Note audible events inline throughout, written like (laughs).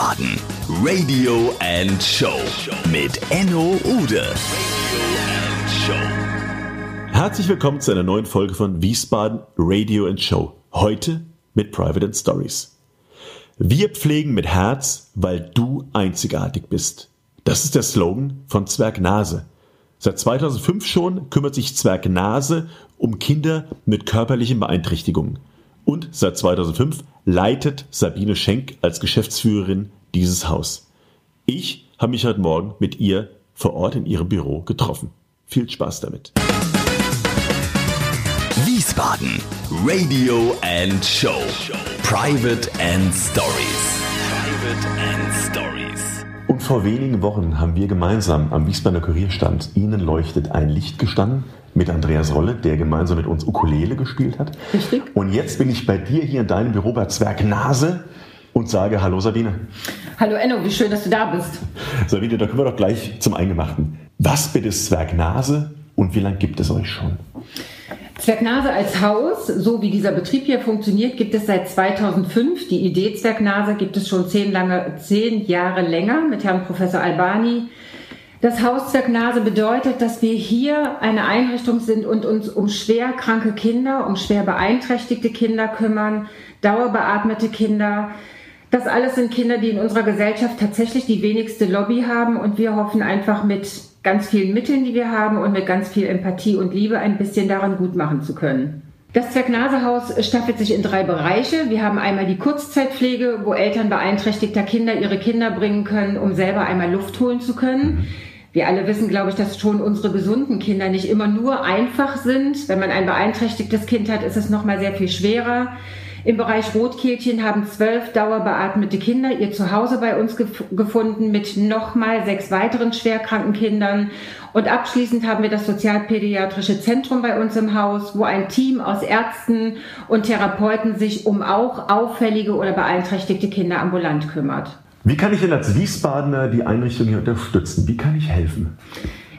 Wiesbaden. Radio and Show mit Enno Ude. Herzlich willkommen zu einer neuen Folge von Wiesbaden Radio and Show. Heute mit Private and Stories. Wir pflegen mit Herz, weil du einzigartig bist. Das ist der Slogan von Zwerg Nase. Seit 2005 schon kümmert sich Zwerg Nase um Kinder mit körperlichen Beeinträchtigungen. Und seit 2005 leitet Sabine Schenk als Geschäftsführerin dieses Haus. Ich habe mich heute Morgen mit ihr vor Ort in ihrem Büro getroffen. Viel Spaß damit. Wiesbaden. Radio and Show. Private and Stories. Private and Stories. Und vor wenigen Wochen haben wir gemeinsam am Wiesbadener Kurierstand Ihnen leuchtet ein Licht gestanden mit Andreas Rolle, der gemeinsam mit uns Ukulele gespielt hat. Richtig. Und jetzt bin ich bei dir hier in deinem Büro bei Zwerg Nase und sage Hallo Sabine. Hallo Enno, wie schön, dass du da bist. Sabine, da kommen wir doch gleich zum Eingemachten. Was bitte ist Zwerg Nase und wie lange gibt es euch schon? Zwergnase als Haus, so wie dieser Betrieb hier funktioniert, gibt es seit 2005. Die Idee Zwergnase gibt es schon zehn, lange, zehn Jahre länger mit Herrn Professor Albani. Das Haus Zwergnase bedeutet, dass wir hier eine Einrichtung sind und uns um schwer kranke Kinder, um schwer beeinträchtigte Kinder kümmern, dauerbeatmete Kinder. Das alles sind Kinder, die in unserer Gesellschaft tatsächlich die wenigste Lobby haben und wir hoffen einfach mit ganz vielen Mitteln, die wir haben und mit ganz viel Empathie und Liebe ein bisschen daran gut machen zu können. Das Zwergnasehaus staffelt sich in drei Bereiche. Wir haben einmal die Kurzzeitpflege, wo Eltern beeinträchtigter Kinder ihre Kinder bringen können, um selber einmal Luft holen zu können. Wir alle wissen, glaube ich, dass schon unsere gesunden Kinder nicht immer nur einfach sind. Wenn man ein beeinträchtigtes Kind hat, ist es noch mal sehr viel schwerer. Im Bereich Rotkehlchen haben zwölf dauerbeatmete Kinder ihr Zuhause bei uns gef gefunden mit nochmal sechs weiteren schwerkranken Kindern. Und abschließend haben wir das Sozialpädiatrische Zentrum bei uns im Haus, wo ein Team aus Ärzten und Therapeuten sich um auch auffällige oder beeinträchtigte Kinder ambulant kümmert. Wie kann ich denn als Wiesbadener die Einrichtung hier unterstützen? Wie kann ich helfen?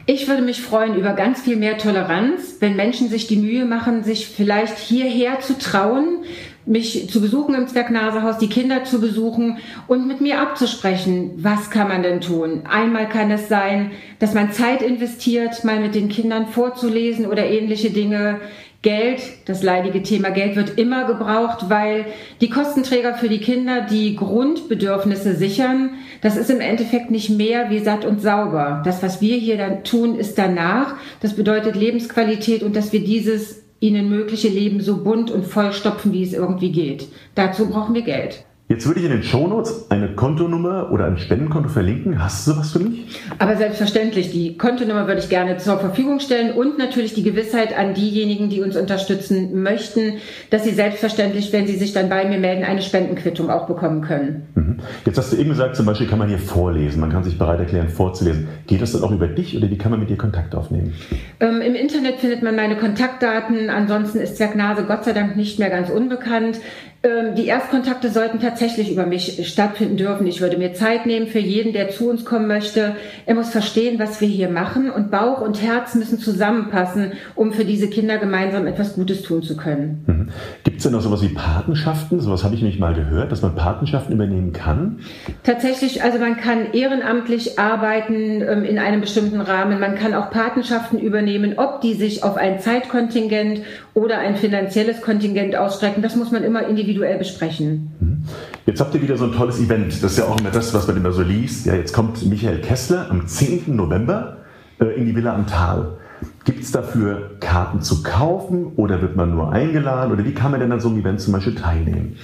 Ich würde mich freuen über ganz viel mehr Toleranz, wenn Menschen sich die Mühe machen, sich vielleicht hierher zu trauen, mich zu besuchen im Zwergnasehaus, die Kinder zu besuchen und mit mir abzusprechen, was kann man denn tun. Einmal kann es sein, dass man Zeit investiert, mal mit den Kindern vorzulesen oder ähnliche Dinge. Geld, das leidige Thema Geld wird immer gebraucht, weil die Kostenträger für die Kinder die Grundbedürfnisse sichern. Das ist im Endeffekt nicht mehr wie satt und sauber. Das, was wir hier dann tun, ist danach. Das bedeutet Lebensqualität und dass wir dieses ihnen mögliche Leben so bunt und vollstopfen, wie es irgendwie geht. Dazu brauchen wir Geld. Jetzt würde ich in den Shownotes eine Kontonummer oder ein Spendenkonto verlinken. Hast du sowas für mich? Aber selbstverständlich, die Kontonummer würde ich gerne zur Verfügung stellen und natürlich die Gewissheit an diejenigen, die uns unterstützen möchten, dass sie selbstverständlich, wenn sie sich dann bei mir melden, eine Spendenquittung auch bekommen können. Mhm. Jetzt hast du eben gesagt, zum Beispiel kann man hier vorlesen, man kann sich bereit erklären, vorzulesen. Geht das dann auch über dich oder wie kann man mit dir Kontakt aufnehmen? Ähm, Im Internet findet man meine Kontaktdaten. Ansonsten ist Zwergnase Gott sei Dank nicht mehr ganz unbekannt. Ähm, die Erstkontakte sollten tatsächlich über mich stattfinden dürfen. Ich würde mir Zeit nehmen für jeden, der zu uns kommen möchte. Er muss verstehen, was wir hier machen und Bauch und Herz müssen zusammenpassen, um für diese Kinder gemeinsam etwas Gutes tun zu können. Mhm. Gibt es denn noch sowas wie Patenschaften? Sowas habe ich nämlich mal gehört, dass man Patenschaften übernehmen kann. Tatsächlich, also man kann ehrenamtlich arbeiten ähm, in einem bestimmten Rahmen. Man kann auch Patenschaften übernehmen, ob die sich auf ein Zeitkontingent oder ein finanzielles Kontingent ausstrecken. Das muss man immer individuell individuell besprechen. Mhm. Jetzt habt ihr wieder so ein tolles Event. Das ist ja auch immer das, was man immer so liest. Ja, jetzt kommt Michael Kessler am 10. November äh, in die Villa am Tal. Gibt es dafür Karten zu kaufen oder wird man nur eingeladen? Oder wie kann man denn an so einem Event zum Beispiel teilnehmen?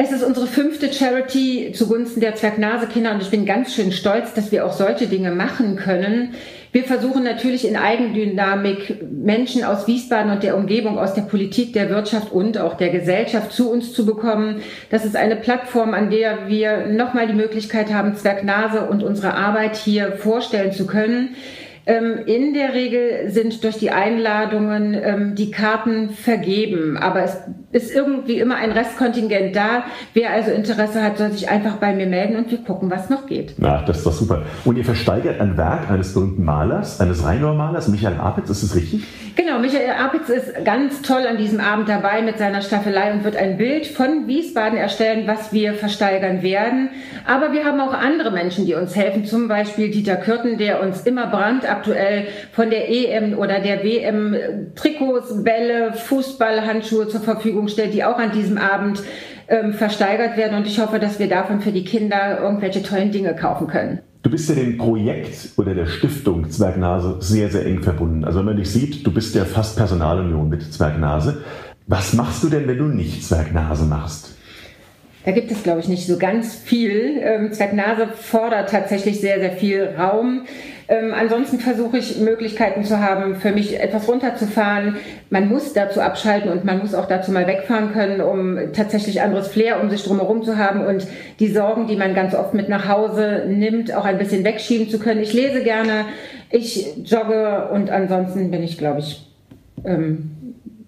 Es ist unsere fünfte Charity zugunsten der Zwergnase-Kinder und ich bin ganz schön stolz, dass wir auch solche Dinge machen können. Wir versuchen natürlich in Eigendynamik Menschen aus Wiesbaden und der Umgebung, aus der Politik, der Wirtschaft und auch der Gesellschaft zu uns zu bekommen. Das ist eine Plattform, an der wir nochmal die Möglichkeit haben, Zwergnase und unsere Arbeit hier vorstellen zu können. Ähm, in der Regel sind durch die Einladungen ähm, die Karten vergeben, aber es ist irgendwie immer ein Restkontingent da. Wer also Interesse hat, soll sich einfach bei mir melden und wir gucken, was noch geht. Na, das ist doch super. Und ihr versteigert ein Werk eines berühmten Malers, eines Rheinauer-Malers, Michael Apitz, ist das richtig? Genau, Michael Apitz ist ganz toll an diesem Abend dabei mit seiner Staffelei und wird ein Bild von Wiesbaden erstellen, was wir versteigern werden. Aber wir haben auch andere Menschen, die uns helfen, zum Beispiel Dieter Kürten, der uns immer brandaktuell von der EM oder der WM Trikots, Bälle, Fußballhandschuhe zur Verfügung stellt, die auch an diesem Abend ähm, versteigert werden. Und ich hoffe, dass wir davon für die Kinder irgendwelche tollen Dinge kaufen können. Du bist ja dem Projekt oder der Stiftung Zwergnase sehr, sehr eng verbunden. Also wenn man dich sieht, du bist ja fast Personalunion mit Zwergnase. Was machst du denn, wenn du nicht Zwergnase machst? Da gibt es, glaube ich, nicht so ganz viel. Ähm, Zwergnase fordert tatsächlich sehr, sehr viel Raum. Ähm, ansonsten versuche ich Möglichkeiten zu haben, für mich etwas runterzufahren. Man muss dazu abschalten und man muss auch dazu mal wegfahren können, um tatsächlich anderes Flair um sich drumherum zu haben und die Sorgen, die man ganz oft mit nach Hause nimmt, auch ein bisschen wegschieben zu können. Ich lese gerne, ich jogge und ansonsten bin ich, glaube ich, ähm,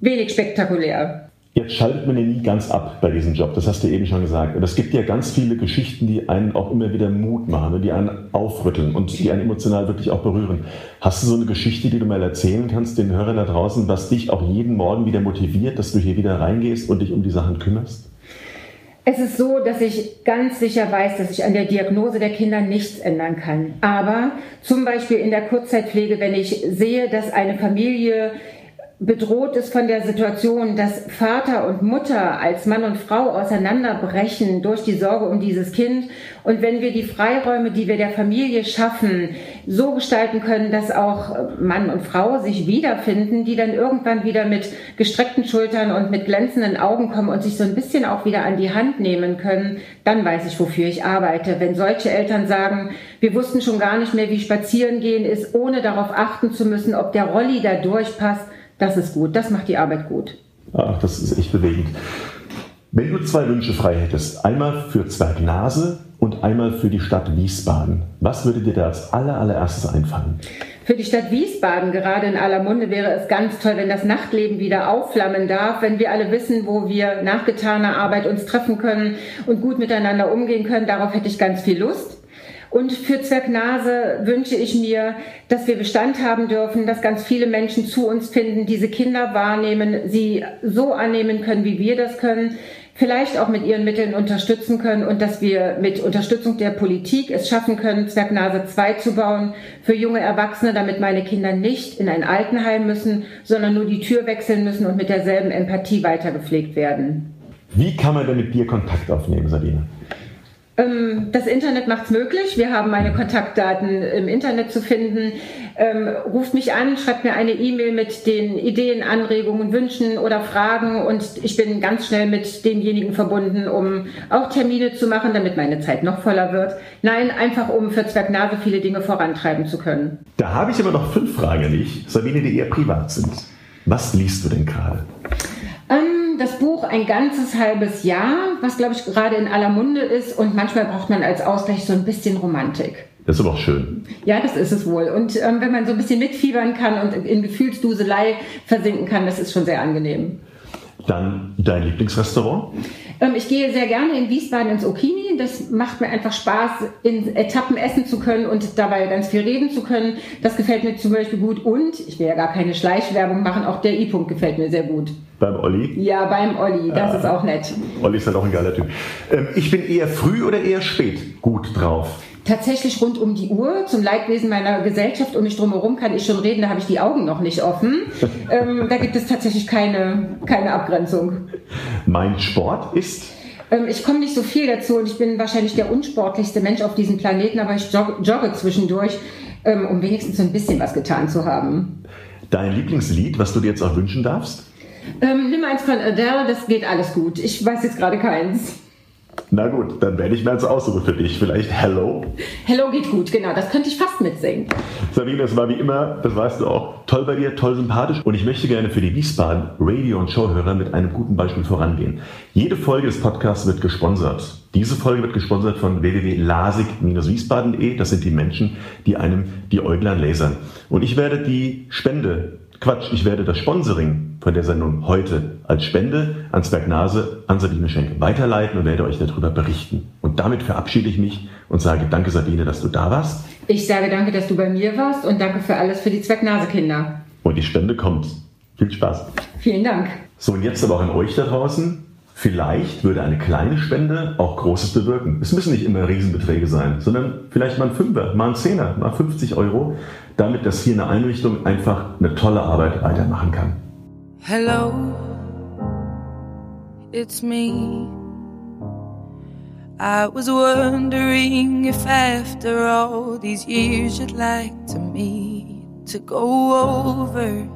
wenig spektakulär. Jetzt schaltet man ja nie ganz ab bei diesem Job, das hast du eben schon gesagt. Und es gibt ja ganz viele Geschichten, die einen auch immer wieder Mut machen, die einen aufrütteln und die einen emotional wirklich auch berühren. Hast du so eine Geschichte, die du mal erzählen kannst, den Hörern da draußen, was dich auch jeden Morgen wieder motiviert, dass du hier wieder reingehst und dich um die Sachen kümmerst? Es ist so, dass ich ganz sicher weiß, dass ich an der Diagnose der Kinder nichts ändern kann. Aber zum Beispiel in der Kurzzeitpflege, wenn ich sehe, dass eine Familie bedroht ist von der Situation, dass Vater und Mutter als Mann und Frau auseinanderbrechen durch die Sorge um dieses Kind. Und wenn wir die Freiräume, die wir der Familie schaffen, so gestalten können, dass auch Mann und Frau sich wiederfinden, die dann irgendwann wieder mit gestreckten Schultern und mit glänzenden Augen kommen und sich so ein bisschen auch wieder an die Hand nehmen können, dann weiß ich, wofür ich arbeite. Wenn solche Eltern sagen, wir wussten schon gar nicht mehr, wie spazieren gehen ist, ohne darauf achten zu müssen, ob der Rolli da durchpasst, das ist gut, das macht die Arbeit gut. Ach, das ist echt bewegend. Wenn du zwei Wünsche frei hättest, einmal für Zwergnase und einmal für die Stadt Wiesbaden, was würde dir da als aller, allererstes einfallen? Für die Stadt Wiesbaden, gerade in aller Munde, wäre es ganz toll, wenn das Nachtleben wieder aufflammen darf, wenn wir alle wissen, wo wir nach getaner Arbeit uns treffen können und gut miteinander umgehen können. Darauf hätte ich ganz viel Lust. Und für Zwergnase wünsche ich mir, dass wir Bestand haben dürfen, dass ganz viele Menschen zu uns finden, diese Kinder wahrnehmen, sie so annehmen können, wie wir das können, vielleicht auch mit ihren Mitteln unterstützen können und dass wir mit Unterstützung der Politik es schaffen können, Zwergnase 2 zu bauen für junge Erwachsene, damit meine Kinder nicht in ein Altenheim müssen, sondern nur die Tür wechseln müssen und mit derselben Empathie weitergepflegt werden. Wie kann man denn mit dir Kontakt aufnehmen, Sabine? Ähm, das Internet macht es möglich. Wir haben meine Kontaktdaten im Internet zu finden. Ähm, ruft mich an, schreibt mir eine E-Mail mit den Ideen, Anregungen, Wünschen oder Fragen und ich bin ganz schnell mit demjenigen verbunden, um auch Termine zu machen, damit meine Zeit noch voller wird. Nein, einfach um für Zwergnase viele Dinge vorantreiben zu können. Da habe ich aber noch fünf Fragen an dich, Sabine, die eher privat sind. Was liest du denn gerade? Das Buch ein ganzes halbes Jahr, was glaube ich gerade in aller Munde ist und manchmal braucht man als Ausgleich so ein bisschen Romantik. Das ist aber auch schön. Ja, das ist es wohl. Und ähm, wenn man so ein bisschen mitfiebern kann und in Gefühlsduselei versinken kann, das ist schon sehr angenehm. Dann dein Lieblingsrestaurant? Ähm, ich gehe sehr gerne in Wiesbaden ins Okini. Das macht mir einfach Spaß, in Etappen essen zu können und dabei ganz viel reden zu können. Das gefällt mir zum Beispiel gut. Und ich will ja gar keine Schleichwerbung machen, auch der I-Punkt gefällt mir sehr gut. Beim Olli? Ja, beim Olli. Das äh, ist auch nett. Olli ist halt auch ein geiler Typ. Ähm, ich bin eher früh oder eher spät gut drauf? tatsächlich rund um die Uhr. Zum Leidwesen meiner Gesellschaft um mich drumherum kann ich schon reden, da habe ich die Augen noch nicht offen. (laughs) ähm, da gibt es tatsächlich keine, keine Abgrenzung. Mein Sport ist? Ähm, ich komme nicht so viel dazu und ich bin wahrscheinlich der unsportlichste Mensch auf diesem Planeten, aber ich jogge, zwischendurch, ähm, um wenigstens so ein bisschen was getan zu haben. Dein Lieblingslied, was du dir jetzt auch wünschen darfst? Ähm, nimm eins von Adele, das geht alles gut. Ich weiß jetzt gerade keins. Na gut, dann werde ich mir als aussuchen für dich. Vielleicht Hello? Hello geht gut, genau. Das könnte ich fast mitsingen. Sabine, das war wie immer, das weißt du auch, toll bei dir, toll sympathisch. Und ich möchte gerne für die Wiesbaden Radio- und Showhörer mit einem guten Beispiel vorangehen. Jede Folge des Podcasts wird gesponsert. Diese Folge wird gesponsert von www.lasig-wiesbaden.de. Das sind die Menschen, die einem die Äuglein lasern. Und ich werde die Spende Quatsch, ich werde das Sponsoring von der Sendung heute als Spende ans Bergnase an Sabine Schenk weiterleiten und werde euch darüber berichten. Und damit verabschiede ich mich und sage danke Sabine, dass du da warst. Ich sage danke, dass du bei mir warst und danke für alles für die Zwergnase-Kinder. Und die Spende kommt. Viel Spaß. Vielen Dank. So, und jetzt aber auch an euch da draußen. Vielleicht würde eine kleine Spende auch Großes bewirken. Es müssen nicht immer Riesenbeträge sein, sondern vielleicht mal ein Fünfer, mal ein Zehner, mal 50 Euro, damit das hier eine Einrichtung einfach eine tolle Arbeit weitermachen kann. Hello, it's me. I was wondering if after all these years you'd like to meet to go over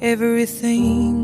everything.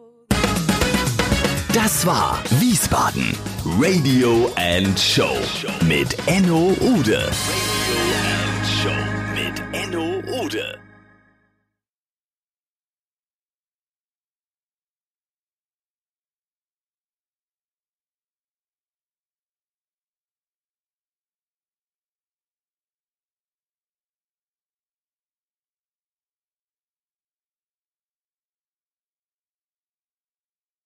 Das war Wiesbaden Radio and Show mit Enno Ude. Radio and Show mit Enno Ude.